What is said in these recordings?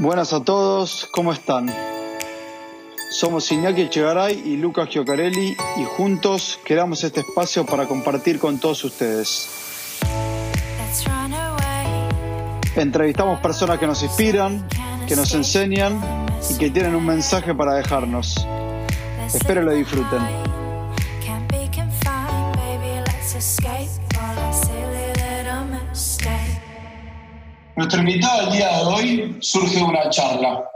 Buenas a todos, ¿cómo están? Somos Iñaki Echegaray y Lucas Giocarelli y juntos creamos este espacio para compartir con todos ustedes. Entrevistamos personas que nos inspiran, que nos enseñan y que tienen un mensaje para dejarnos. Espero lo disfruten. Nuestro invitado del día de hoy surge de una charla,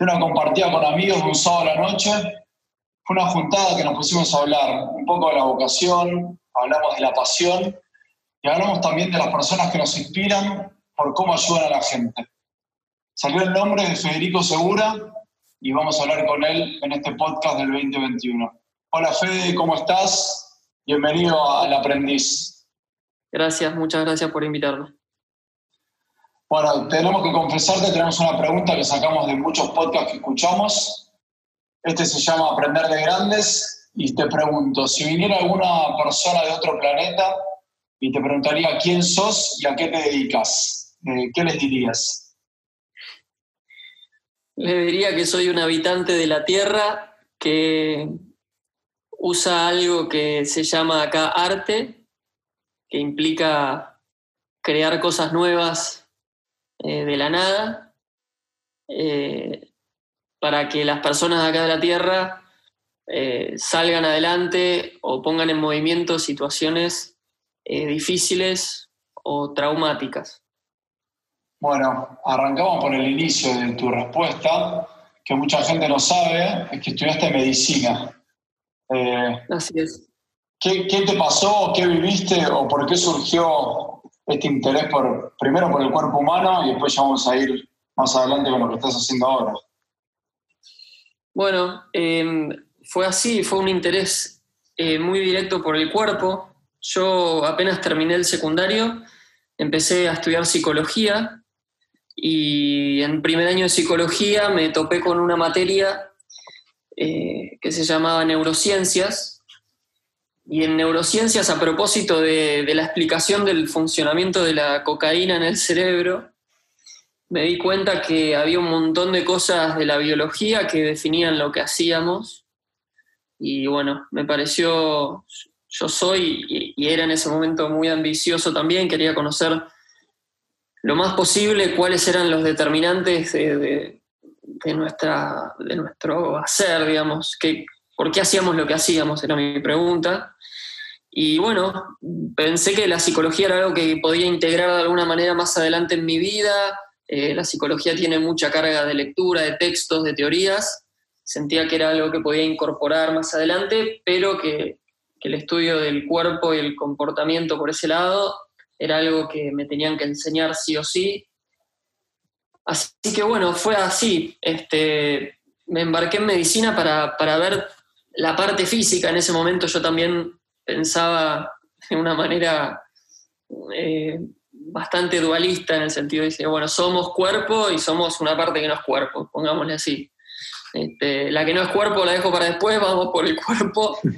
de una compartida con amigos de un sábado a la noche. Fue una juntada que nos pusimos a hablar un poco de la vocación, hablamos de la pasión y hablamos también de las personas que nos inspiran por cómo ayudan a la gente. Salió el nombre de Federico Segura y vamos a hablar con él en este podcast del 2021. Hola Fede, ¿cómo estás? Bienvenido al Aprendiz. Gracias, muchas gracias por invitarme. Bueno, tenemos que confesarte, tenemos una pregunta que sacamos de muchos podcasts que escuchamos. Este se llama Aprender de Grandes y te pregunto, si viniera alguna persona de otro planeta y te preguntaría quién sos y a qué te dedicas, eh, ¿qué les dirías? Le diría que soy un habitante de la Tierra que usa algo que se llama acá arte, que implica crear cosas nuevas eh, de la nada eh, para que las personas de acá de la Tierra eh, salgan adelante o pongan en movimiento situaciones difíciles o traumáticas. Bueno, arrancamos por el inicio de tu respuesta, que mucha gente no sabe, es que estudiaste medicina. Así es. ¿qué, ¿Qué te pasó? ¿Qué viviste? ¿O por qué surgió este interés por, primero por el cuerpo humano y después ya vamos a ir más adelante con lo que estás haciendo ahora. Bueno, em, fue así, fue un interés eh, muy directo por el cuerpo. Yo apenas terminé el secundario, empecé a estudiar psicología y en primer año de psicología me topé con una materia eh, que se llamaba neurociencias, y en neurociencias, a propósito de, la explicación del funcionamiento de la cocaína en el cerebro, me di cuenta que había un montón de cosas de la biología que definían lo que hacíamos. Y bueno, me pareció, yo soy y, era en ese momento muy ambicioso también, quería conocer lo más posible cuáles eran los determinantes de, nuestra, de nuestro hacer, digamos, que, por qué hacíamos lo que hacíamos, era mi pregunta. Y bueno, pensé que la psicología era algo que podía integrar de alguna manera más adelante en mi vida. Eh, la psicología tiene mucha carga de lectura, de textos, de teorías. Sentía que era algo que podía incorporar más adelante, pero que, que el estudio del cuerpo y el comportamiento por ese lado era algo que me tenían que enseñar sí o sí. Así que bueno, fue así. Este, me embarqué en medicina para, para ver la parte física. En ese momento yo también pensaba de una manera eh, bastante dualista en el sentido de decir, bueno, somos cuerpo y somos una parte que no es cuerpo, pongámosle así. Este, la que no es cuerpo la dejo para después, vamos por el cuerpo.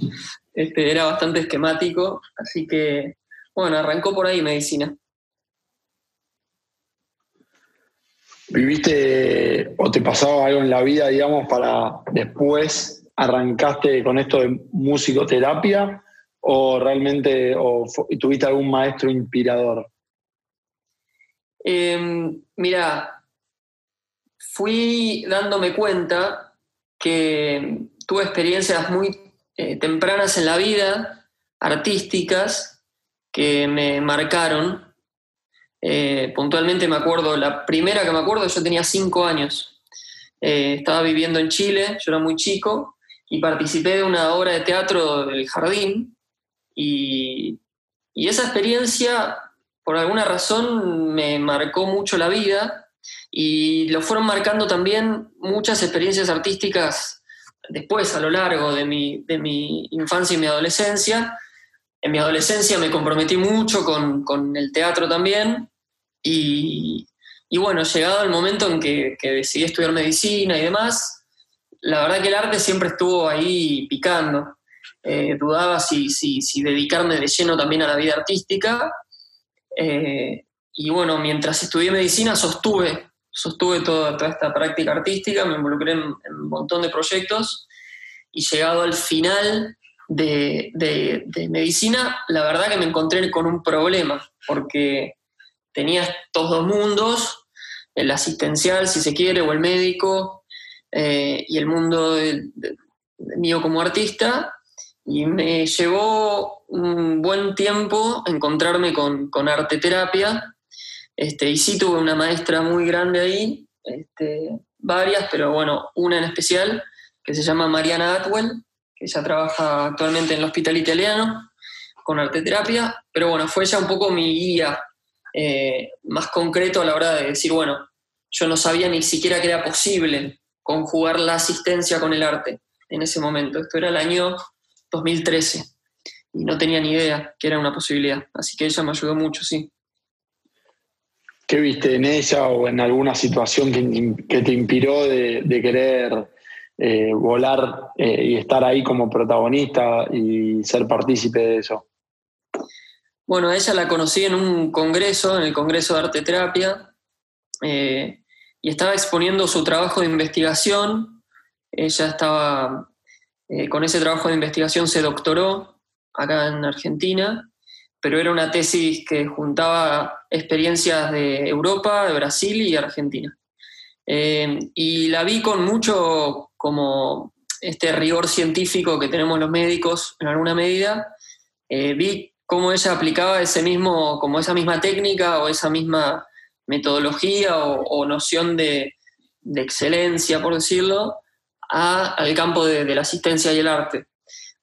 Este, era bastante esquemático, así que, bueno, arrancó por ahí medicina. ¿Viviste o te pasaba algo en la vida, digamos, para después arrancaste con esto de musicoterapia o realmente o tuviste algún maestro inspirador? Em, mira, fui dándome cuenta que tuve experiencias muy eh, tempranas en la vida, artísticas, que me marcaron. Eh, puntualmente me acuerdo, la primera que me acuerdo, yo tenía cinco años. Eh, estaba viviendo en Chile, yo era muy chico, y participé de una obra de teatro del jardín, y, esa experiencia, por alguna razón, me marcó mucho la vida y lo fueron marcando también muchas experiencias artísticas después, a lo largo de mi, de mi infancia y mi adolescencia. En mi adolescencia me comprometí mucho con, con el teatro también y, y, bueno, llegado el momento en que, que decidí estudiar medicina y demás, la verdad que el arte siempre estuvo ahí picando. Eh, dudaba si, si, dedicarme de lleno también a la vida artística. Eh, y bueno, mientras estudié medicina sostuve, sostuve toda, toda esta práctica artística, me involucré en, un montón de proyectos y llegado al final de, de, medicina, la verdad que me encontré con un problema, porque tenía estos dos mundos, el asistencial, si se quiere, o el médico, eh, y el mundo mío como artista, y me llevó un buen tiempo encontrarme con, con arte terapia, este, y sí tuve una maestra muy grande ahí, este, varias, pero bueno, una en especial, que se llama Mariana Atwell, que ella trabaja actualmente en el hospital italiano con arte terapia, pero bueno, fue ella un poco mi guía eh, más concreto a la hora de decir, bueno, yo no sabía ni siquiera que era posible conjugar la asistencia con el arte en ese momento. Esto era el año 2013 y no tenía ni idea que era una posibilidad. Así que ella me ayudó mucho, sí. ¿Qué viste en ella o en alguna situación que, te inspiró de, querer eh, volar eh, y estar ahí como protagonista y ser partícipe de eso? Bueno, ella la conocí en un congreso, en el Congreso de Arte Terapia, eh, y estaba exponiendo su trabajo de investigación. Ella estaba, con ese trabajo de investigación se doctoró acá en Argentina pero era una tesis que juntaba experiencias de Europa, de Brasil y Argentina. Eh, y la vi con mucho como este rigor científico que tenemos los médicos en alguna medida. Eh, vi cómo ella aplicaba ese mismo, como esa misma técnica o esa misma metodología o, noción de, excelencia, por decirlo, al campo de, la asistencia y el arte.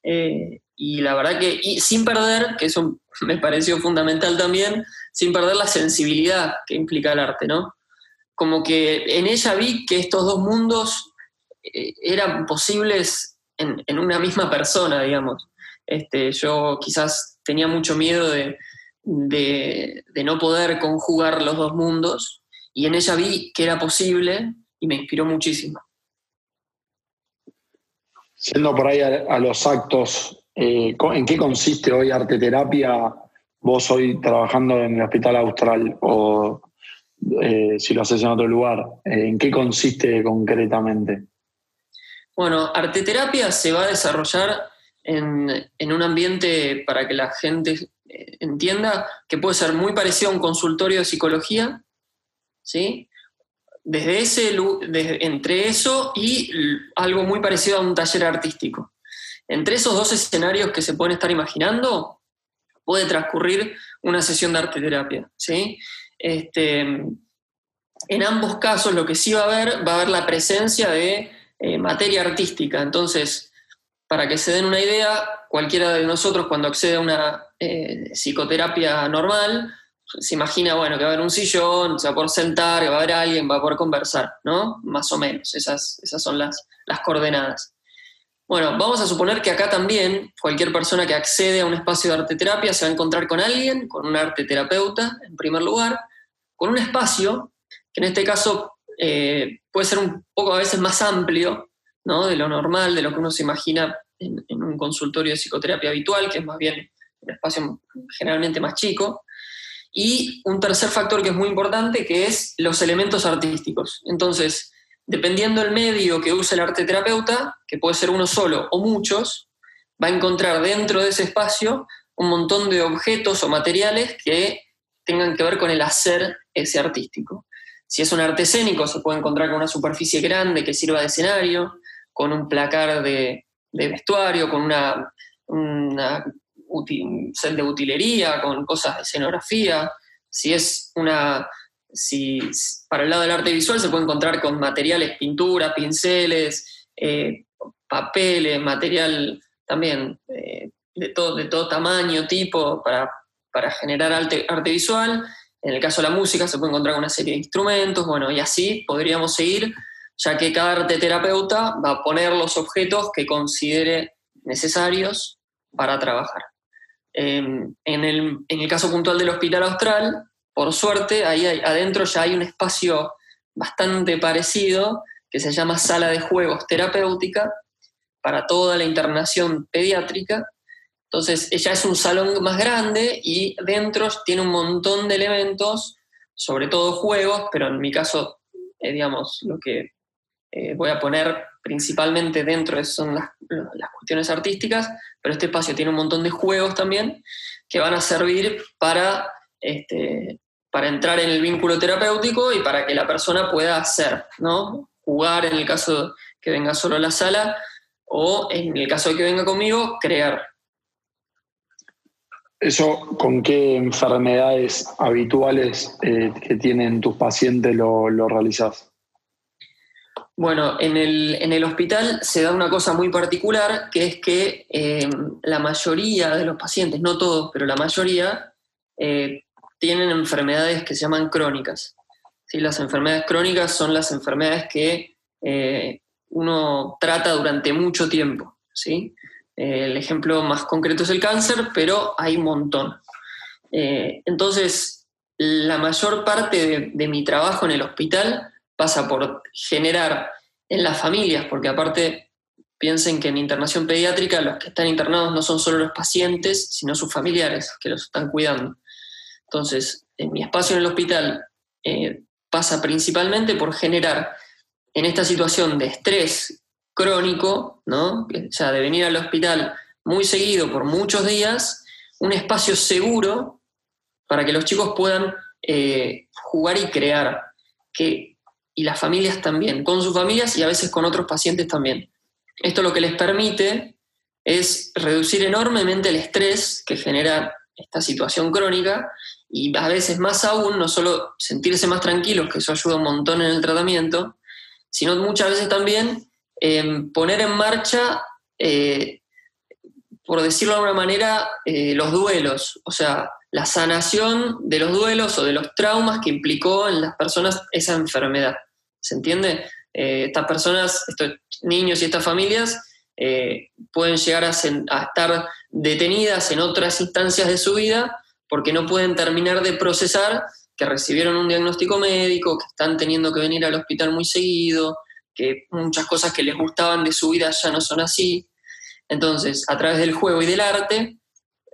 Eh, y la verdad que, sin perder, que eso me pareció fundamental también, sin perder la sensibilidad que implica el arte, ¿no? Como que en ella vi que estos dos mundos eh, eran posibles en, una misma persona, digamos. Este, yo quizás tenía mucho miedo de, de no poder conjugar los dos mundos y en ella vi que era posible y me inspiró muchísimo. Siendo por ahí a, los actos, eh, ¿en qué consiste hoy arte terapia? Vos hoy trabajando en el Hospital Austral o eh, si lo haces en otro lugar, eh, ¿en qué consiste concretamente? Bueno, arte terapia se va a desarrollar en, en un ambiente para que la gente entienda que puede ser muy parecido a un consultorio de psicología, ¿sí? desde ese, entre eso y algo muy parecido a un taller artístico. Entre esos dos escenarios que se pueden estar imaginando, puede transcurrir una sesión de arte terapia. ¿sí? Este, en ambos casos lo que sí va a haber, va a haber la presencia de eh, materia artística. Entonces, para que se den una idea, cualquiera de nosotros cuando accede a una eh, psicoterapia normal, se imagina, bueno, que va a haber un sillón, se va a poder sentar, que va a haber alguien, va a poder conversar, ¿no? Más o menos, esas, esas son las, las coordenadas. Bueno, vamos a suponer que acá también cualquier persona que accede a un espacio de arte terapia se va a encontrar con alguien, con un arte terapeuta, en primer lugar, con un espacio que en este caso eh, puede ser un poco a veces más amplio ¿no? de lo normal, de lo que uno se imagina en, en un consultorio de psicoterapia habitual, que es más bien un espacio generalmente más chico. Y un tercer factor que es muy importante, que es los elementos artísticos. Entonces, dependiendo del medio que use el arte terapeuta, que puede ser uno solo o muchos, va a encontrar dentro de ese espacio un montón de objetos o materiales que tengan que ver con el hacer ese artístico. Si es un arte escénico, se puede encontrar con una superficie grande que sirva de escenario, con un placar de, vestuario, con una, una set de utilería, con cosas de escenografía. Si es una. Si, para el lado del arte visual se puede encontrar con materiales, pintura, pinceles, eh, papeles, material también eh, de, todo, de todo tamaño, tipo, para, para generar arte, arte visual. En el caso de la música se puede encontrar con una serie de instrumentos, bueno, y así podríamos seguir, ya que cada arte terapeuta va a poner los objetos que considere necesarios para trabajar. Em, en, el, caso puntual del Hospital Austral, por suerte, ahí adentro ya hay un espacio bastante parecido que se llama sala de juegos terapéutica para toda la internación pediátrica. Entonces, ya es un salón más grande y dentro tiene un montón de elementos, sobre todo juegos, pero en mi caso eh, digamos, lo que eh, voy a poner principalmente dentro son las, las, cuestiones artísticas, pero este espacio tiene un montón de juegos también que van a servir para, este, para entrar en el vínculo terapéutico y para que la persona pueda hacer, ¿no? Jugar en el caso que venga solo a la sala o en el caso de que venga conmigo, crear. ¿Eso con qué enfermedades habituales eh, que tienen tus pacientes lo, lo realizás? Bueno, en el, hospital se da una cosa muy particular, que es que eh, la mayoría de los pacientes, no todos, pero la mayoría, eh, tienen enfermedades que se llaman crónicas. ¿Sí? Las enfermedades crónicas son las enfermedades que uno trata durante mucho tiempo. ¿sí? Eh, el ejemplo más concreto es el cáncer, pero hay un montón. Eh, entonces, la mayor parte de, mi trabajo en el hospital pasa por generar en las familias, porque aparte piensen que en internación pediátrica los que están internados no son solo los pacientes, sino sus familiares que los están cuidando. Entonces, en mi espacio en el hospital eh, pasa principalmente por generar en esta situación de estrés crónico, ¿no? o sea, de venir al hospital muy seguido por muchos días, un espacio seguro para que los chicos puedan eh, jugar y crear, que, y las familias también, con sus familias y a veces con otros pacientes también. Esto lo que les permite es reducir enormemente el estrés que genera esta situación crónica y a veces más aún, no solo sentirse más tranquilos, que eso ayuda un montón en el tratamiento, sino muchas veces también poner en marcha, eh, por decirlo de alguna manera, eh, los duelos, o sea, la sanación de los duelos o de los traumas que implicó en las personas esa enfermedad. ¿Se entiende? Eh, estas personas, estos niños y estas familias pueden llegar a estar detenidas en otras instancias de su vida porque no pueden terminar de procesar que recibieron un diagnóstico médico, que están teniendo que venir al hospital muy seguido, que muchas cosas que les gustaban de su vida ya no son así. Entonces, a través del juego y del arte,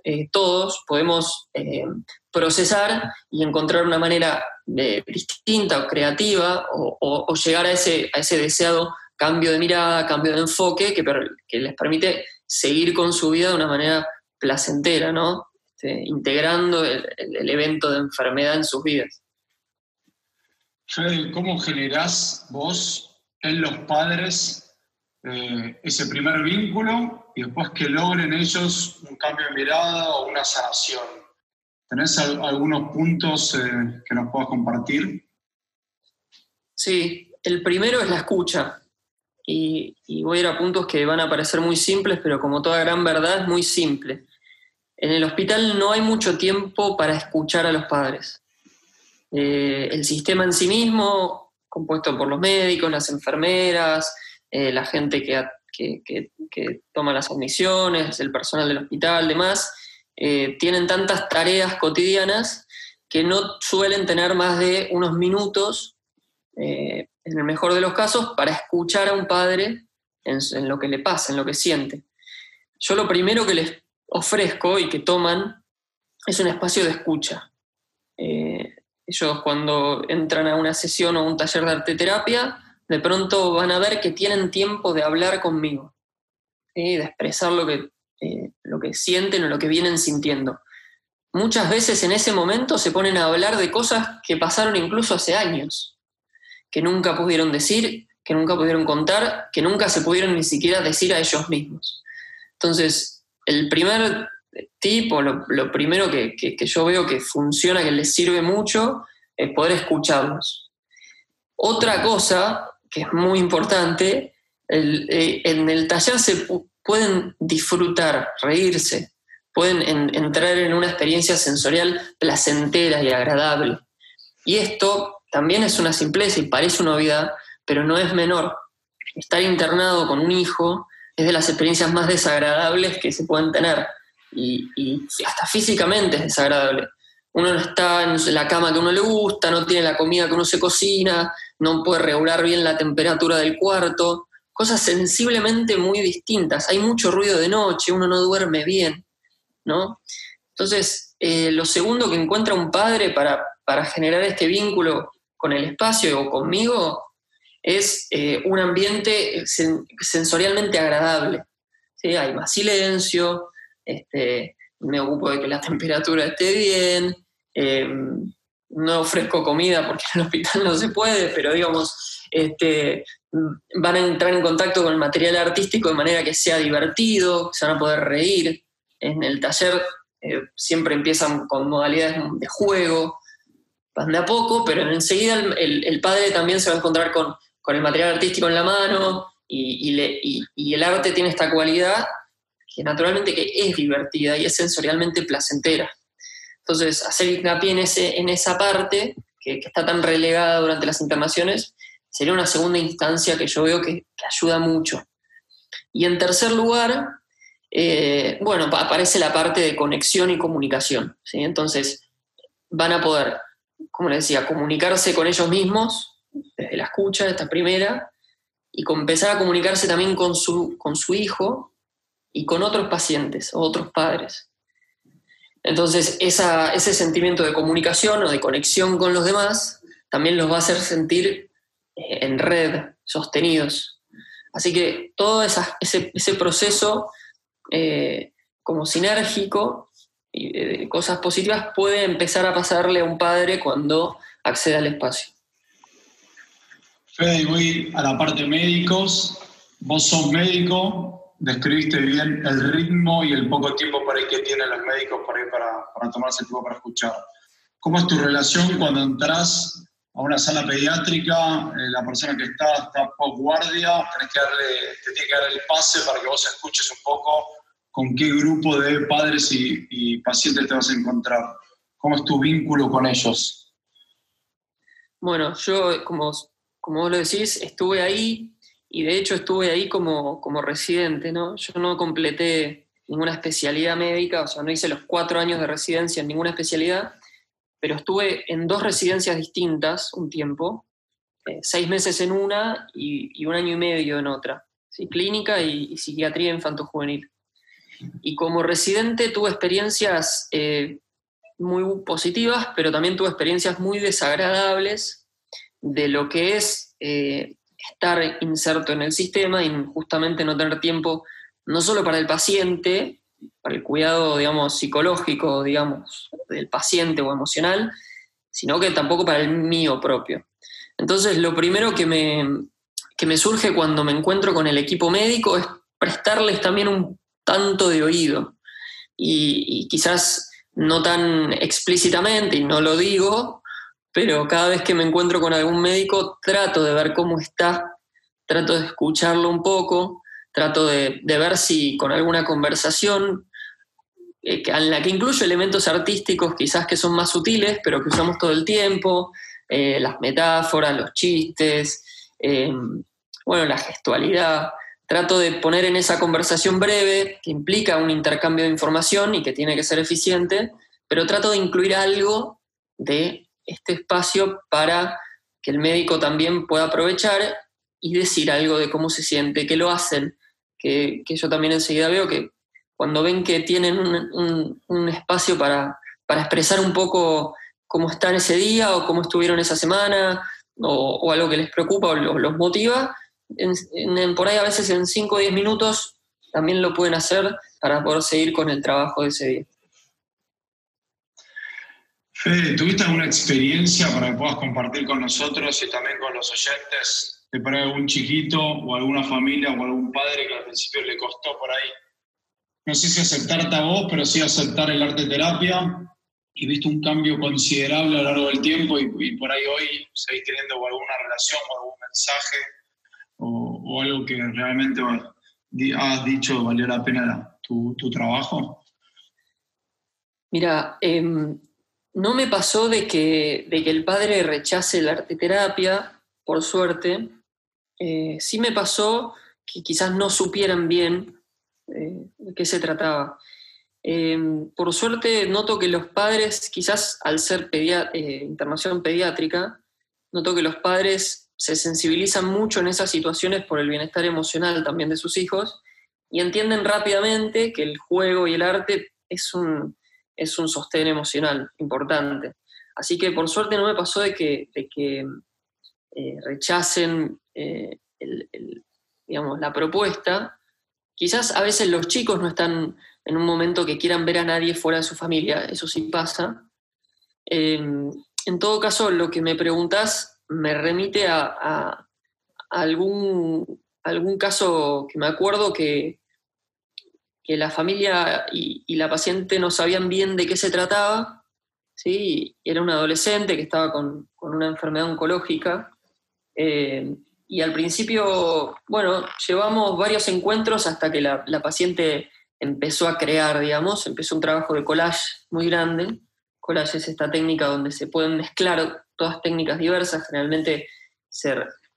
eh, todos podemos eh, procesar y encontrar una manera distinta o creativa o, llegar a ese, a ese deseado cambio de mirada, cambio de enfoque que, les permite seguir con su vida de una manera placentera, ¿no? Este, integrando el, el, evento de enfermedad en sus vidas. ¿cómo generás vos en los padres eh, ese primer vínculo y después que logren ellos un cambio de mirada o una sanación. ¿Tenés algunos puntos eh, que nos puedas compartir? Sí, el primero es la escucha. Y, voy a ir a puntos que van a parecer muy simples, pero como toda gran verdad es muy simple. En el hospital no hay mucho tiempo para escuchar a los padres. Eh, el sistema en sí mismo compuesto por los médicos, las enfermeras, eh, la gente que, toma las admisiones, el personal del hospital, demás, eh, tienen tantas tareas cotidianas que no suelen tener más de unos minutos, eh, en el mejor de los casos, para escuchar a un padre en, lo que le pasa, en lo que siente. Yo lo primero que les ofrezco y que toman es un espacio de escucha. Ellos cuando entran a una sesión o un taller de arte terapia, de pronto van a ver que tienen tiempo de hablar conmigo, de expresar lo que, eh, lo que sienten o lo que vienen sintiendo. Muchas veces en ese momento se ponen a hablar de cosas que pasaron incluso hace años, que nunca pudieron decir, que nunca pudieron contar, que nunca se pudieron ni siquiera decir a ellos mismos. Entonces, el primer tipo, lo, primero que, yo veo que funciona, que les sirve mucho, es poder escucharlos. Otra cosa que es muy importante, eh, en el taller se pueden disfrutar, reírse, pueden entrar en una experiencia sensorial placentera y agradable. Y esto también es una simpleza y parece una novedad, pero no es menor. Estar internado con un hijo es de las experiencias más desagradables que se pueden tener y, hasta físicamente es desagradable. Uno no está en la cama que uno le gusta, no tiene la comida que uno se cocina, no puede regular bien la temperatura del cuarto, cosas sensiblemente muy distintas. Hay mucho ruido de noche, uno no duerme bien, ¿no? Entonces, eh, lo segundo que encuentra un padre para, para generar este vínculo con el espacio o conmigo es eh, un ambiente sensorialmente agradable. ¿sí? Hay más silencio, este, me ocupo de que la temperatura esté bien, em, no ofrezco comida porque en el hospital no se puede, pero digamos, este, van a entrar en contacto con el material artístico de manera que sea divertido, se van a poder reír. En el taller eh, siempre empiezan con modalidades de juego, van de a poco, pero enseguida el, padre también se va a encontrar con, el material artístico en la mano y, y, el arte tiene esta cualidad que naturalmente que es divertida y es sensorialmente placentera. Entonces, hacer hincapié en, ese, en esa parte que, está tan relegada durante las internaciones sería una segunda instancia que yo veo que, ayuda mucho. Y en tercer lugar, eh, bueno, aparece la parte de conexión y comunicación. ¿sí? Entonces, van a poder, como les decía, comunicarse con ellos mismos, desde la escucha, esta primera, y empezar a comunicarse también con su, con su hijo y con otros pacientes o otros padres. Entonces, ese sentimiento de comunicación o de conexión con los demás también los va a hacer sentir eh, en red, sostenidos. Así que todo ese, proceso eh, como sinérgico y de cosas positivas puede empezar a pasarle a un padre cuando accede al espacio. Fede, voy a la parte médicos. Vos sos médico, describiste bien el ritmo y el poco tiempo para que tienen los médicos para, para, para tomarse el tiempo para escuchar. ¿Cómo es tu relación cuando entras a una sala pediátrica, eh, la persona que está está post guardia, que darle, te tiene que dar el pase para que vos escuches un poco con qué grupo de padres y, y pacientes te vas a encontrar? ¿Cómo es tu vínculo con ellos? Bueno, yo, como, como vos lo decís, estuve ahí y de hecho estuve ahí como, como residente, ¿no? Yo no completé ninguna especialidad médica, o sea, no hice los cuatro años de residencia en ninguna especialidad, pero estuve en dos residencias distintas un tiempo, eh, seis meses en una y, un año y medio en otra, ¿sí? clínica y, psiquiatría infanto-juvenil. Y como residente tuve experiencias eh, muy positivas, pero también tuve experiencias muy desagradables de lo que es eh, estar inserto en el sistema y justamente no tener tiempo no solo para el paciente, para el cuidado, digamos, psicológico, digamos, del paciente o emocional, sino que tampoco para el mío propio. Entonces, lo primero que me, me surge cuando me encuentro con el equipo médico es prestarles también un tanto de oído. Y quizás no tan explícitamente, y no lo digo, pero cada vez que me encuentro con algún médico trato de ver cómo está, trato de escucharlo un poco, trato de, ver si con alguna conversación eh, en la que incluyo elementos artísticos quizás que son más sutiles, pero que usamos todo el tiempo, eh, las metáforas, los chistes, em, bueno, la gestualidad. Trato de poner en esa conversación breve, que implica un intercambio de información y que tiene que ser eficiente, pero trato de incluir algo de este espacio para que el médico también pueda aprovechar y decir algo de cómo se siente, que lo hacen, que, yo también enseguida veo que cuando ven que tienen un, espacio para, expresar un poco cómo están ese día o cómo estuvieron esa semana o, algo que les preocupa o los, motiva, por ahí a veces en 5 o 10 minutos también lo pueden hacer para poder seguir con el trabajo de ese día. Fede, ¿tuviste alguna experiencia para que puedas compartir con nosotros y también con los oyentes de para algún chiquito o alguna familia o algún padre que al principio le costó por ahí? No sé si aceptarte a vos, pero sí aceptar el arte terapia y viste un cambio considerable a lo largo del tiempo y, por ahí hoy seguís teniendo alguna relación o algún mensaje o, algo que realmente has dicho valió la pena tu, tu trabajo? Mira, eh, no me pasó de que, de que el padre rechace la arteterapia, por suerte. Eh, sí me pasó que quizás no supieran bien eh, de qué se trataba. Em, por suerte noto que los padres, quizás al ser eh, internación pediátrica, noto que los padres se sensibilizan mucho en esas situaciones por el bienestar emocional también de sus hijos y entienden rápidamente que el juego y el arte es un, es un sostén emocional importante. Así que por suerte no me pasó de que, que eh, rechacen eh, digamos, la propuesta. Quizás a veces los chicos no están en un momento que quieran ver a nadie fuera de su familia, eso sí pasa. Em, en todo caso, lo que me preguntas me remite a, algún, algún caso que me acuerdo que, que la familia y, la paciente no sabían bien de qué se trataba, ¿sí? era un adolescente que estaba con, una enfermedad oncológica. Eh, y al principio, bueno, llevamos varios encuentros hasta que la, paciente empezó a crear, digamos, empezó un trabajo de collage muy grande. Collage es esta técnica donde se pueden mezclar todas técnicas diversas, generalmente se,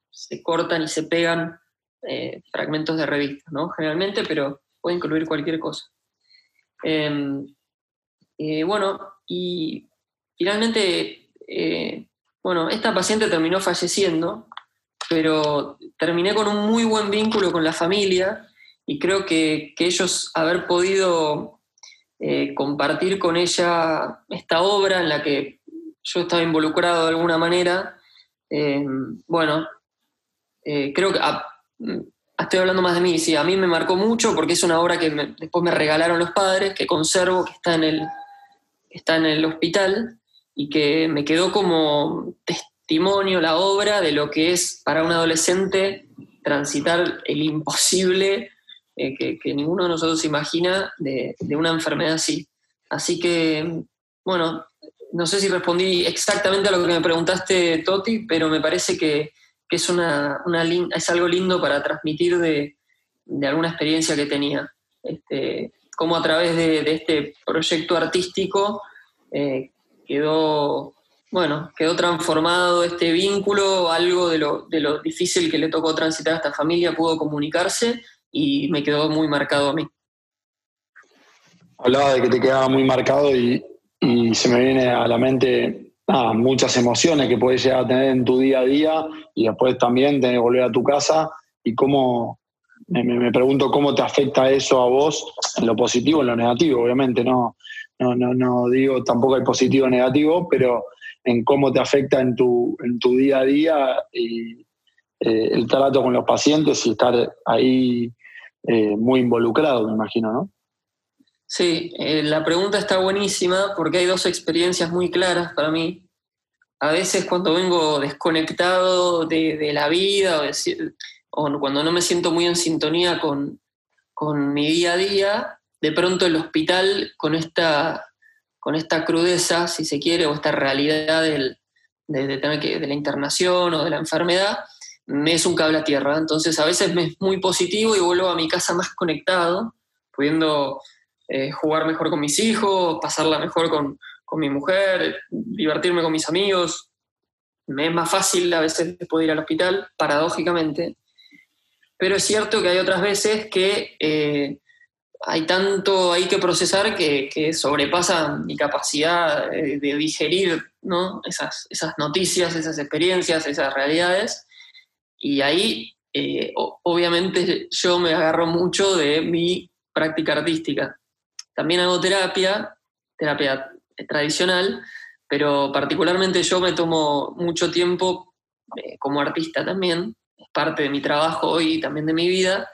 se cortan y se pegan eh, fragmentos de revistas, ¿no? Generalmente, pero puede incluir cualquier cosa. Em, eh, bueno, y finalmente, eh, bueno, esta paciente terminó falleciendo, pero terminé con un muy buen vínculo con la familia y creo que, ellos haber podido eh, compartir con ella esta obra en la que yo estaba involucrado de alguna manera, em, bueno, creo que estoy hablando más de mí, sí, a mí me marcó mucho porque es una obra que después me regalaron los padres, que conservo, que está en, el, está en el hospital y que me quedó como testimonio la obra de lo que es para un adolescente transitar el imposible eh, que, ninguno de nosotros imagina de, de una enfermedad así. Así que, bueno, no sé si respondí exactamente a lo que me preguntaste, Toti, pero me parece que es, una, es algo lindo para transmitir de, alguna experiencia que tenía. Este, como a través de, este proyecto artístico eh, quedó, bueno, quedó transformado este vínculo, algo de lo, de lo difícil que le tocó transitar a esta familia pudo comunicarse y me quedó muy marcado a mí. Hablaba de que te quedaba muy marcado y se me viene a la mente muchas emociones que puedes llegar a tener en tu día a día y después también tener que volver a tu casa y cómo, me, pregunto cómo te afecta eso a vos en lo positivo, en lo negativo, obviamente, no, no, no, digo tampoco hay positivo o negativo, pero en cómo te afecta en tu, en tu día a día y eh, el trato con los pacientes y estar ahí eh, muy involucrado, me imagino, ¿no? Sí, eh, la pregunta está buenísima porque hay dos experiencias muy claras para mí. A veces cuando vengo desconectado de, la vida o, cuando no me siento muy en sintonía con, mi día a día, de pronto el hospital con esta, con esta crudeza, si se quiere, o esta realidad de, tener que, de la internación o de la enfermedad, me es un cable a tierra. Entonces a veces me es muy positivo y vuelvo a mi casa más conectado, pudiendo eh, jugar mejor con mis hijos, pasarla mejor con, mi mujer, divertirme con mis amigos. Me es más fácil a veces poder ir al hospital, paradójicamente. Pero es cierto que hay otras veces que eh, hay tanto ahí que procesar que, sobrepasa mi capacidad de, digerir ¿no? esas, esas noticias, esas experiencias, esas realidades. Y ahí, eh, obviamente, yo me agarro mucho de mi práctica artística. También hago terapia, terapia tradicional, pero particularmente yo me tomo mucho tiempo eh, como artista también, es parte de mi trabajo hoy y también de mi vida,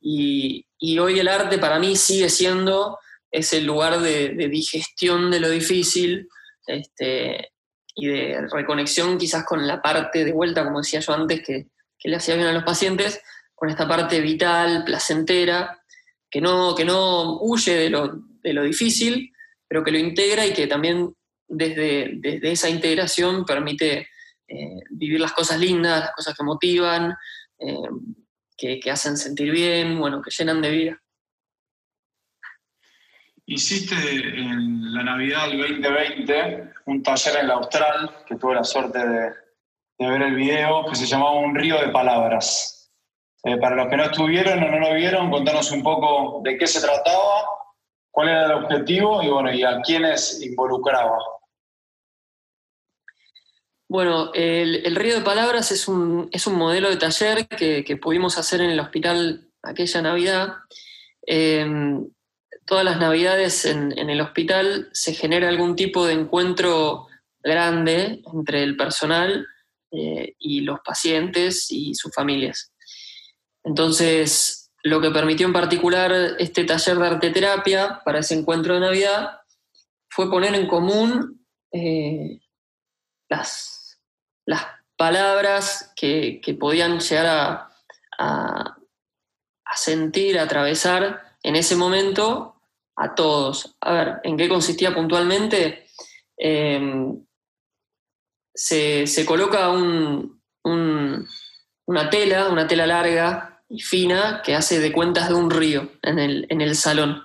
y, hoy el arte para mí sigue siendo ese lugar de, digestión de lo difícil este, y de reconexión quizás con la parte de vuelta, como decía yo antes, que, que le hacía bien a los pacientes, con esta parte vital, placentera, que no, que no huye de lo, de lo difícil, pero que lo integra y que también desde, desde esa integración permite eh, vivir las cosas lindas, las cosas que motivan, eh, que, que, hacen sentir bien, bueno, que llenan de vida. Hiciste en la Navidad del 2020 un taller en la Austral, que tuve la suerte de, de ver el video, que se llamaba Un río de palabras. Eh, para los que no estuvieron o no lo vieron, contanos un poco de qué se trataba, cuál era el objetivo y, bueno, y a quiénes involucraba. Bueno, el, Río de Palabras es un, es un modelo de taller que, pudimos hacer en el hospital aquella Navidad. Em, todas las Navidades en, en, el hospital se genera algún tipo de encuentro grande entre el personal eh, y los pacientes y sus familias. Entonces, lo que permitió en particular este taller de arte terapia para ese encuentro de Navidad fue poner en común eh, las, las palabras que, podían llegar a, sentir, a atravesar en ese momento a todos. A ver, ¿en qué consistía puntualmente? Em, se, coloca una tela, una tela larga y fina que hace de cuentas de un río en el, salón,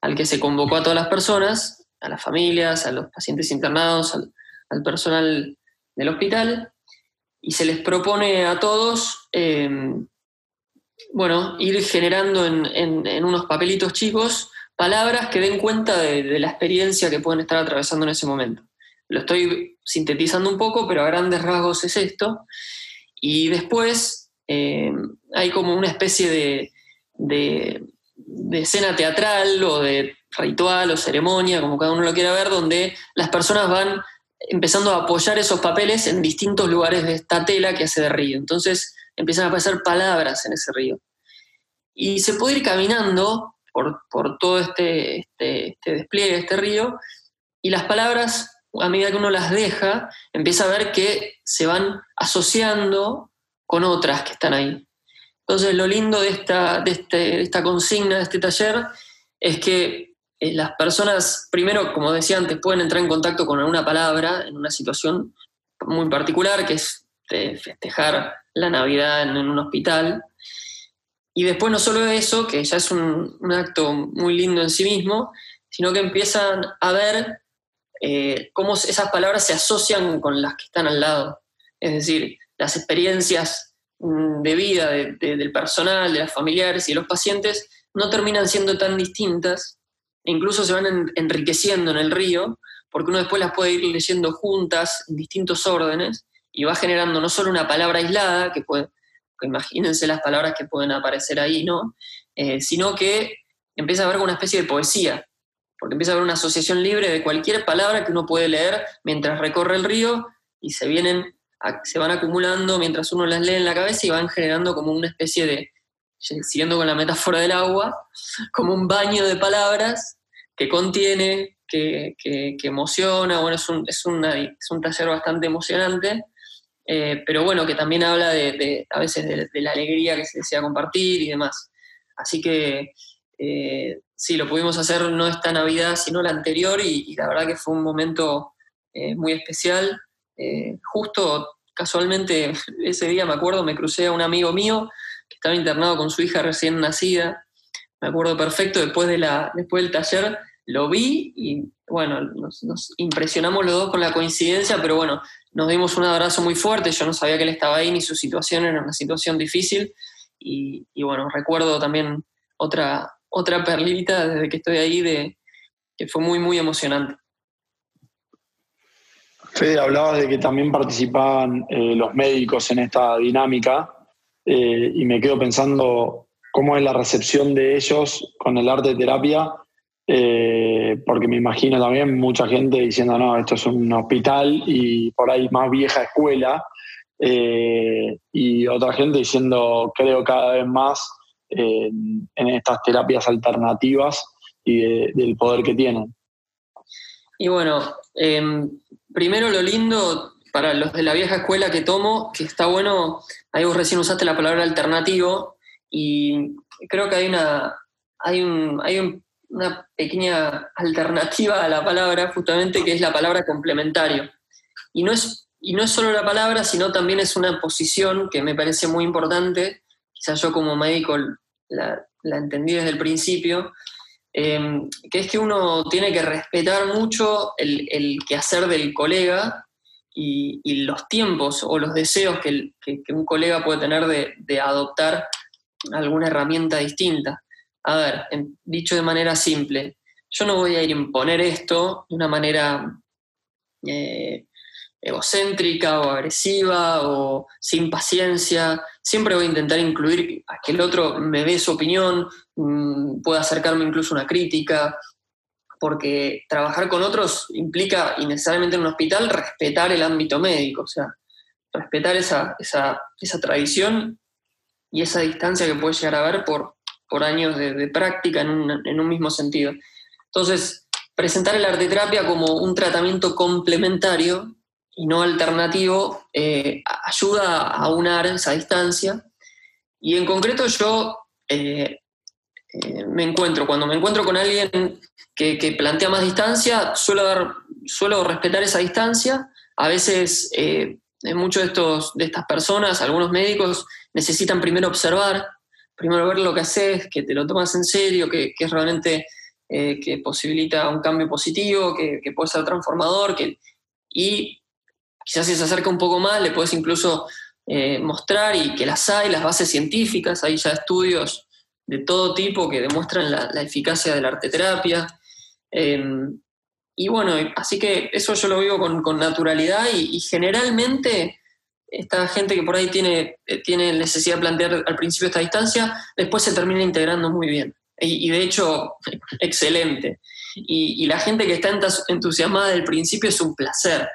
al que se convocó a todas las personas, a las familias, a los pacientes internados, al, personal del hospital, y se les propone a todos, em, bueno, ir generando en, unos papelitos chicos palabras que den cuenta de la experiencia que pueden estar atravesando en ese momento. Lo estoy sintetizando un poco, pero a grandes rasgos es esto. Y después eh, hay como una especie de, escena teatral o de ritual o ceremonia, como cada uno lo quiera ver, donde las personas van empezando a apoyar esos papeles en distintos lugares de esta tela que hace de río. Entonces empiezan a aparecer palabras en ese río. Y se puede ir caminando por, todo este, este, este despliegue, este río, y las palabras a medida que uno las deja, empieza a ver que se van asociando con otras que están ahí. Entonces, lo lindo de esta, de, este, esta consigna, de este taller, es que eh, las personas, primero, como decía antes, pueden entrar en contacto con alguna palabra en una situación muy particular, que es festejar la Navidad en, un hospital. Y después no solo eso, que ya es un, un acto muy lindo en sí mismo, sino que empiezan a ver eh, cómo esas palabras se asocian con las que están al lado. Es decir, las experiencias mm, de vida del personal, de los familiares y de los pacientes no terminan siendo tan distintas e incluso se van enriqueciendo en el río, porque uno después las puede ir leyendo juntas en distintos órdenes y va generando no solo una palabra aislada, que puede, imagínense las palabras que pueden aparecer ahí, ¿no? Eh, sino que empieza a haber una especie de poesía, porque empieza a haber una asociación libre de cualquier palabra que uno puede leer mientras recorre el río y se vienen, se van acumulando mientras uno las lee en la cabeza y van generando como una especie de, siguiendo con la metáfora del agua, como un baño de palabras que contiene, que, emociona, bueno, es un, es, un taller bastante emocionante, eh, pero bueno, que también habla de, a veces de, la alegría que se desea compartir y demás. Así que eh, sí, lo pudimos hacer no esta Navidad, sino la anterior, y, la verdad que fue un momento eh, muy especial. Eh, justo, casualmente, ese día me acuerdo, me crucé a un amigo mío que estaba internado con su hija recién nacida. Me acuerdo perfecto, después, de la, después del taller lo vi y bueno, nos, impresionamos los dos con la coincidencia, pero bueno, nos dimos un abrazo muy fuerte. Yo no sabía que él estaba ahí ni su situación era una situación difícil. Y, y bueno, recuerdo también otra, otra perlita desde que estoy ahí de que fue muy, muy emocionante. Fede, hablabas de que también participaban eh, los médicos en esta dinámica eh, y me quedo pensando cómo es la recepción de ellos con el arte de terapia, eh, porque me imagino también mucha gente diciendo, no, esto es un hospital y por ahí más vieja escuela, y otra gente diciendo, creo cada vez más en, estas terapias alternativas y del poder que tienen. Y bueno, em, primero lo lindo para los de la vieja escuela que tomo, que está bueno, ahí vos recién usaste la palabra alternativo y creo que hay una, hay un, hay una pequeña alternativa a la palabra, justamente que es la palabra complementario. Y no es, y no es solo la palabra, sino también es una posición que me parece muy importante, quizás yo como médico la, entendí desde el principio, em, que es que uno tiene que respetar mucho el, quehacer del colega y, los tiempos o los deseos que, un colega puede tener de, adoptar alguna herramienta distinta. A ver, dicho de manera simple, yo no voy a ir a imponer esto de una manera eh, egocéntrica o agresiva o sin paciencia. Siempre voy a intentar incluir a que el otro me dé su opinión, mm, pueda acercarme incluso una crítica. porque trabajar con otros implica, y necesariamente en un hospital, respetar el ámbito médico, o sea, respetar esa, esa, esa tradición y esa distancia que puede llegar a haber por, por años de, práctica en un, en un, mismo sentido. Entonces, presentar el arte terapia como un tratamiento complementario y no alternativo eh, ayuda a aunar esa distancia. Y en concreto yo eh, eh, me encuentro, cuando me encuentro con alguien que, plantea más distancia, suelo, dar, suelo respetar esa distancia. A veces muchos de, de estas personas, algunos médicos, necesitan primero observar, primero ver lo que haces, que te lo tomas en serio, que, es realmente que posibilita un cambio positivo, que, puede ser transformador, que, quizás si se acerca un poco más, le puedes incluso eh, mostrar y que las hay, las bases científicas, hay ya estudios de todo tipo que demuestran la, eficacia de la arteterapia. Em, y bueno, así que eso yo lo vivo con, naturalidad y, generalmente esta gente que por ahí tiene, eh, tiene necesidad de plantear al principio esta distancia, después se termina integrando muy bien. Y, de hecho, excelente. Y, y, la gente que está entusiasmada del principio es un placer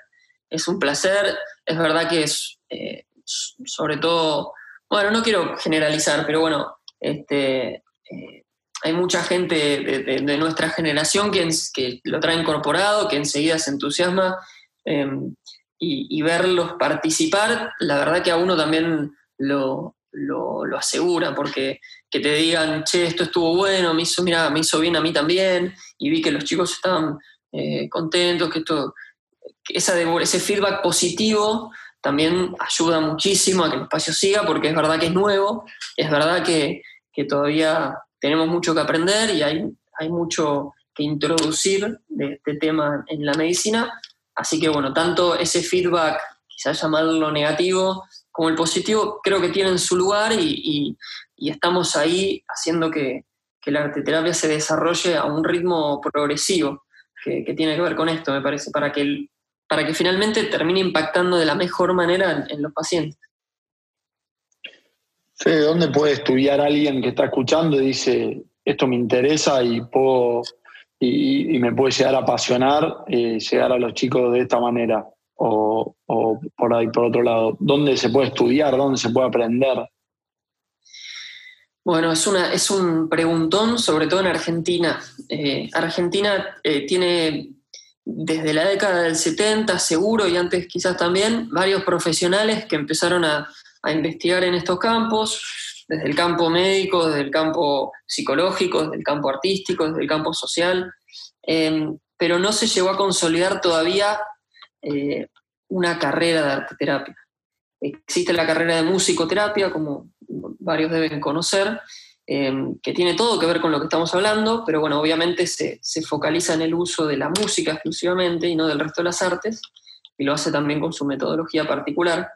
es un placer. Es verdad que es, eh, sobre todo, bueno, no quiero generalizar, pero bueno, este, eh, hay mucha gente de, nuestra generación que, que, lo trae incorporado, que enseguida se entusiasma em, y, verlos participar, la verdad que a uno también lo, asegura, porque que te digan, che, esto estuvo bueno, me hizo, mira, me hizo bien a mí también, y vi que los chicos estaban eh, contentos, que esto ese feedback positivo también ayuda muchísimo a que el espacio siga, porque es verdad que es nuevo, es verdad que, todavía tenemos mucho que aprender y hay, hay mucho que introducir de este tema en la medicina. Así que bueno, tanto ese feedback, quizás llamarlo negativo, como el positivo, creo que tienen su lugar y, estamos ahí haciendo que, que, la arteterapia se desarrolle a un ritmo progresivo, que, que, tiene que ver con esto, me parece, para que el, para que finalmente termine impactando de la mejor manera en, los pacientes. ¿dónde puede estudiar alguien que está escuchando y dice, esto me interesa y, puedo, y, me puede llegar a apasionar eh, llegar a los chicos de esta manera? O, por ahí, por otro lado, ¿dónde se puede estudiar? ¿Dónde se puede aprender? Bueno, es, una, es un preguntón, sobre todo en Argentina. Eh, Argentina eh, tiene desde la década del 70, seguro, y antes quizás también, varios profesionales que empezaron a, investigar en estos campos, desde el campo médico, desde el campo psicológico, desde el campo artístico, desde el campo social, em, pero no se llegó a consolidar todavía eh, una carrera de arteterapia. Existe la carrera de musicoterapia, como varios deben conocer, Em, que tiene todo que ver con lo que estamos hablando, pero bueno, obviamente se, focaliza en el uso de la música exclusivamente y no del resto de las artes, y lo hace también con su metodología particular.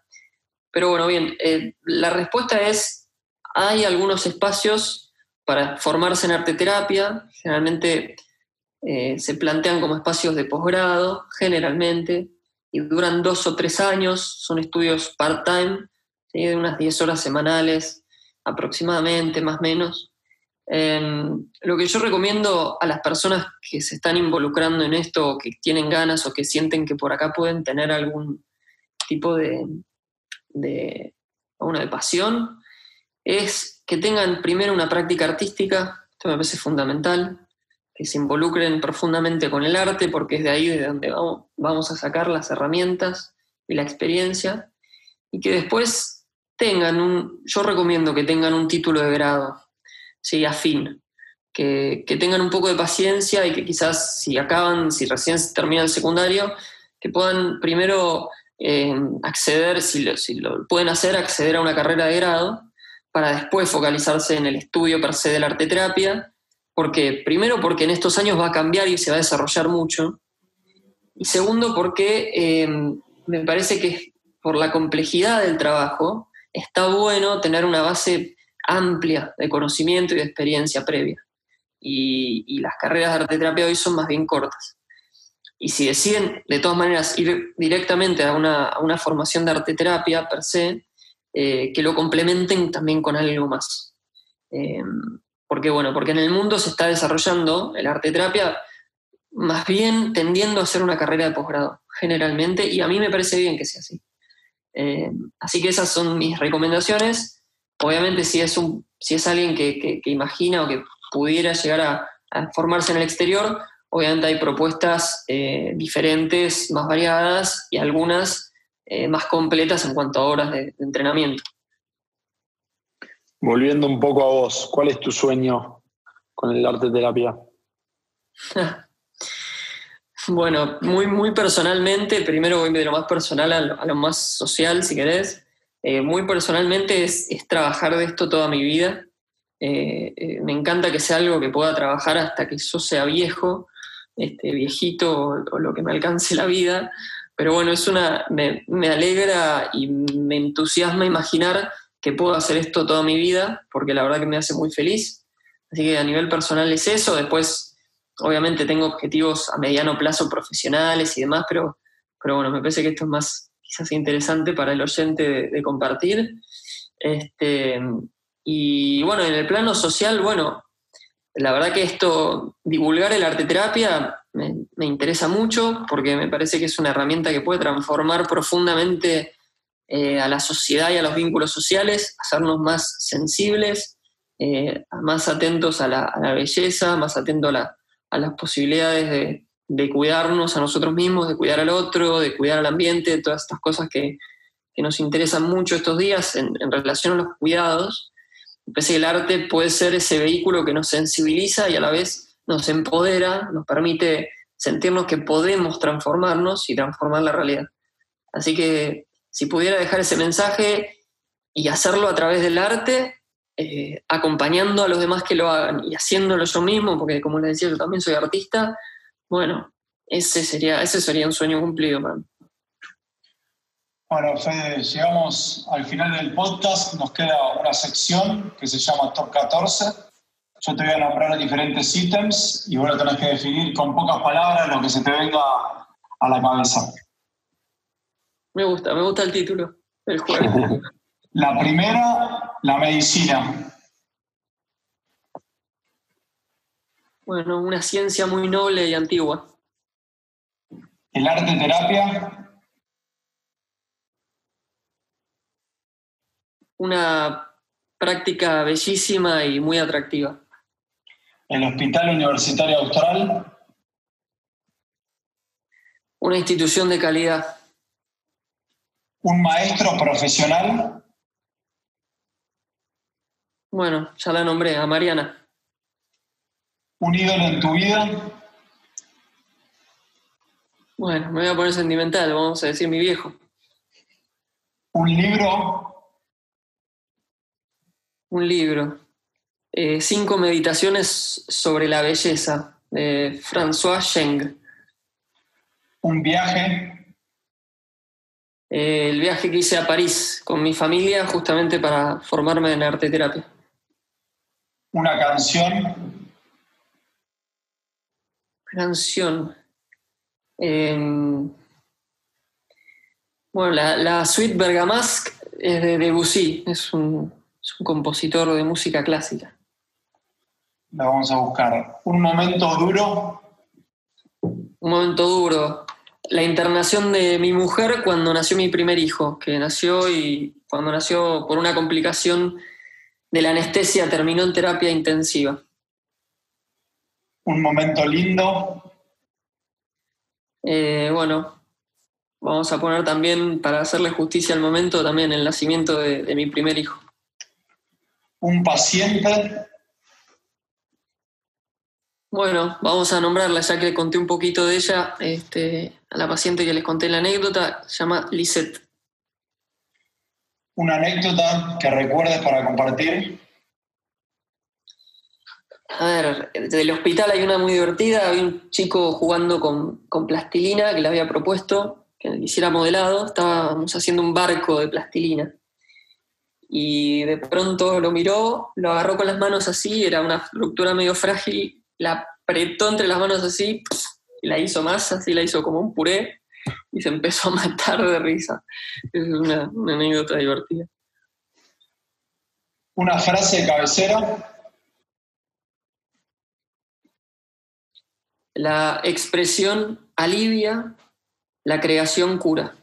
Pero bueno, bien, eh, la respuesta es, hay algunos espacios para formarse en arte terapia, generalmente eh, se plantean como espacios de posgrado, generalmente, y duran dos o tres años, son estudios part-time, de unas 10 horas semanales, aproximadamente, más o menos. Em, lo que yo recomiendo a las personas que se están involucrando en esto, que tienen ganas o que sienten que por acá pueden tener algún tipo de, de, de pasión, es que tengan primero una práctica artística, esto me parece fundamental, que se involucren profundamente con el arte, porque es de ahí de donde vamos, vamos a sacar las herramientas y la experiencia, y que después tengan un, yo recomiendo que tengan un título de grado, ¿sí? afín, que, que, tengan un poco de paciencia y que quizás si acaban, si recién terminan el secundario, que puedan primero eh, acceder, si lo, si lo pueden hacer, acceder a una carrera de grado, para después focalizarse en el estudio per se de la arteterapia, porque primero porque en estos años va a cambiar y se va a desarrollar mucho, y segundo porque eh, me parece que por la complejidad del trabajo, está bueno tener una base amplia de conocimiento y de experiencia previa. Y, las carreras de arteterapia hoy son más bien cortas. Y si deciden, de todas maneras, ir directamente a una, formación de arteterapia per se, eh, que lo complementen también con algo más. Eh, porque, bueno, porque en el mundo se está desarrollando, la arteterapia más bien tendiendo a hacer una carrera de posgrado, generalmente, y a mí me parece bien que sea así. Eh, así que esas son mis recomendaciones. Obviamente, si es, un, si es alguien que, imagina o que pudiera llegar a, formarse en el exterior, obviamente hay propuestas eh, diferentes, más variadas y algunas eh, más completas en cuanto a horas de, de entrenamiento. Volviendo un poco a vos, ¿cuál es tu sueño con el arte terapia? Bueno, muy, muy personalmente, primero voy de lo más personal a lo, más social, si querés. Eh, muy personalmente es, trabajar de esto toda mi vida. Eh, eh, me encanta que sea algo que pueda trabajar hasta que yo sea viejo, este, viejito o, lo que me alcance la vida. Pero bueno, es una, me, me alegra y me entusiasma imaginar que puedo hacer esto toda mi vida, porque la verdad que me hace muy feliz. Así que a nivel personal es eso. Después obviamente tengo objetivos a mediano plazo profesionales y demás, pero, pero bueno, me parece que esto es más quizás interesante para el oyente de, compartir. Este, y bueno, en el plano social, bueno, la verdad que esto, divulgar el arte terapia me, interesa mucho porque me parece que es una herramienta que puede transformar profundamente eh, a la sociedad y a los vínculos sociales, hacernos más sensibles, eh, más atentos a la, a la, belleza, más atentos a la, a las posibilidades de, cuidarnos a nosotros mismos, de cuidar al otro, de cuidar al ambiente, todas estas cosas que, nos interesan mucho estos días en, relación a los cuidados. Pensé que el arte puede ser ese vehículo que nos sensibiliza y a la vez nos empodera, nos permite sentirnos que podemos transformarnos y transformar la realidad. Así que si pudiera dejar ese mensaje y hacerlo a través del arte, eh, acompañando a los demás que lo hagan y haciéndolo yo mismo, porque como les decía, yo también soy artista, bueno, ese sería, ese sería un sueño cumplido para Bueno, Fede, llegamos al final del podcast, nos queda una sección que se llama Top 14. Yo te voy a nombrar diferentes ítems y vos lo tenés que definir con pocas palabras lo que se te venga a la cabeza. Me gusta, me gusta el título del juego. La primera, la medicina. Bueno, una ciencia muy noble y antigua. El arte terapia. Una práctica bellísima y muy atractiva. El Hospital Universitario Austral. Una institución de calidad. Un maestro profesional. Bueno, ya la nombré, a Mariana. ¿Un ídolo en tu vida? Bueno, me voy a poner sentimental, vamos a decir mi viejo. ¿Un libro? Un libro. Eh, cinco meditaciones sobre la belleza, de François Cheng. ¿Un viaje? Eh, el viaje que hice a París con mi familia justamente para formarme en arte terapia una canción. Canción. Em, bueno, la, suite Bergamasque es de Debussy, es un, es un compositor de música clásica. La vamos a buscar. Un momento duro. Un momento duro. La internación de mi mujer cuando nació mi primer hijo, que nació y cuando nació por una complicación de la anestesia terminó en terapia intensiva. Un momento lindo. Eh, bueno, vamos a poner también, para hacerle justicia al momento, también el nacimiento de, mi primer hijo. Un paciente. Bueno, vamos a nombrarla, ya que conté un poquito de ella, este, a la paciente que les conté la anécdota, se llama Lisette una anécdota que recuerdes para compartir. A ver, del hospital hay una muy divertida. Había un chico jugando con, plastilina que le había propuesto que hiciera modelado. Estábamos haciendo un barco de plastilina. Y de pronto lo miró, lo agarró con las manos así, era una estructura medio frágil, la apretó entre las manos así, y la hizo más, así la hizo como un puré y se empezó a matar de risa. Es una, anécdota divertida. Una frase de cabecera. La expresión alivia, la creación cura.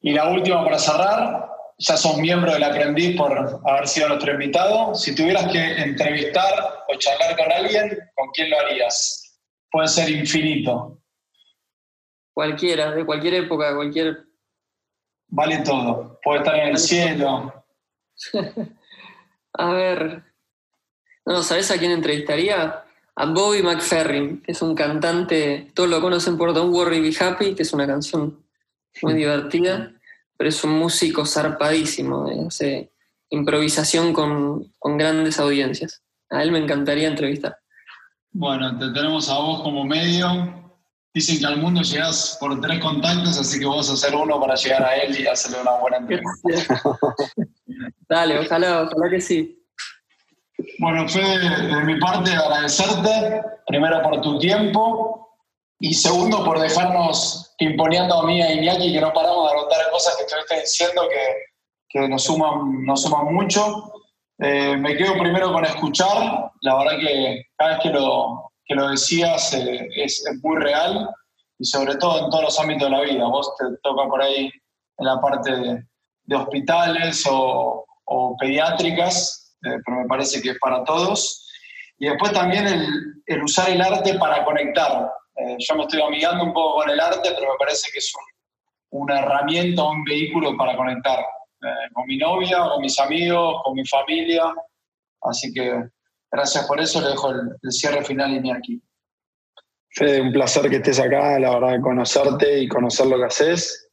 Y la última para cerrar, ya sos miembro del aprendiz por haber sido nuestro invitado. Si tuvieras que entrevistar o charlar con alguien, ¿con quién lo harías? Puede ser infinito. Cualquiera, de cualquier época, cualquier... Vale todo. Puede estar en el cielo. a ver. No, ¿sabes a quién entrevistaría? A Bobby McFerrin, que es un cantante, todos lo conocen por Don't Worry Be Happy, que es una canción muy divertida pero es un músico zarpadísimo, eh, hace improvisación con, grandes audiencias. A él me encantaría entrevistar. Bueno, te tenemos a vos como medio. Dicen que al mundo llegas por tres contactos, así que vos hacer uno para llegar a él y hacerle una buena entrevista. Dale, ojalá, ojalá que sí. Bueno, Fede, de mi parte agradecerte, primero por tu tiempo y segundo por dejarnos imponiendo a mí a Iñaki que no paramos de anotar cosas que estuviste diciendo que, nos, suman, nos suman mucho. Eh, me quedo primero con escuchar, la verdad que cada vez que lo, que lo decías eh, es, muy real y sobre todo en todos los ámbitos de la vida. Vos te toca por ahí en la parte de, hospitales o, pediátricas, eh, pero me parece que es para todos. Y después también el, el usar el arte para conectar, eh, yo me estoy amigando un poco con el arte, pero me parece que es una herramienta, un vehículo para conectar eh, con mi novia, con mis amigos, con mi familia. Así que gracias por eso, le dejo el, cierre final y aquí. Fede, un placer que estés acá, la verdad, conocerte y conocer lo que haces.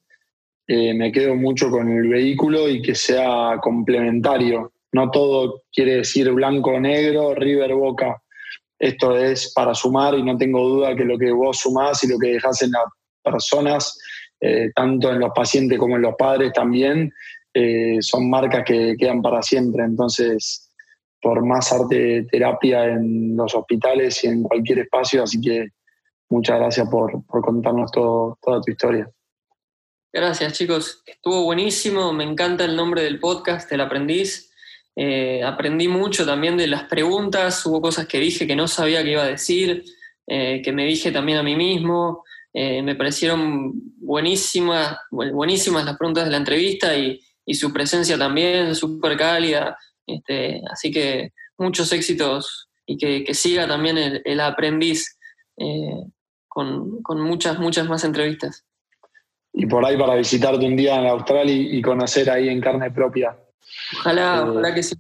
Eh, me quedo mucho con el vehículo y que sea complementario. No todo quiere decir blanco o negro, River Boca esto es para sumar y no tengo duda que lo que vos sumás y lo que dejás en las personas, eh, tanto en los pacientes como en los padres también, eh, son marcas que quedan para siempre. Entonces, por más arte terapia en los hospitales y en cualquier espacio, así que muchas gracias por, por contarnos todo, toda tu historia. Gracias chicos, estuvo buenísimo, me encanta el nombre del podcast, El Aprendiz eh, aprendí mucho también de las preguntas, hubo cosas que dije que no sabía que iba a decir, eh, que me dije también a mí mismo. Eh, me parecieron buenísimas, buenísimas las preguntas de la entrevista y, su presencia también, súper cálida. Este, así que muchos éxitos y que, siga también el, aprendiz con, muchas, muchas más entrevistas. Y por ahí para visitarte un día en Australia y conocer ahí en carne propia Ojalá, eh, ojalá que sí.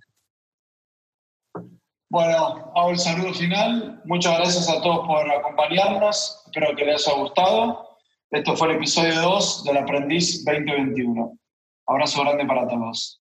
Bueno, hago el saludo final. Muchas gracias a todos por acompañarnos. Espero que les haya gustado. Esto fue el episodio 2 del Aprendiz 2021. Abrazo grande para todos.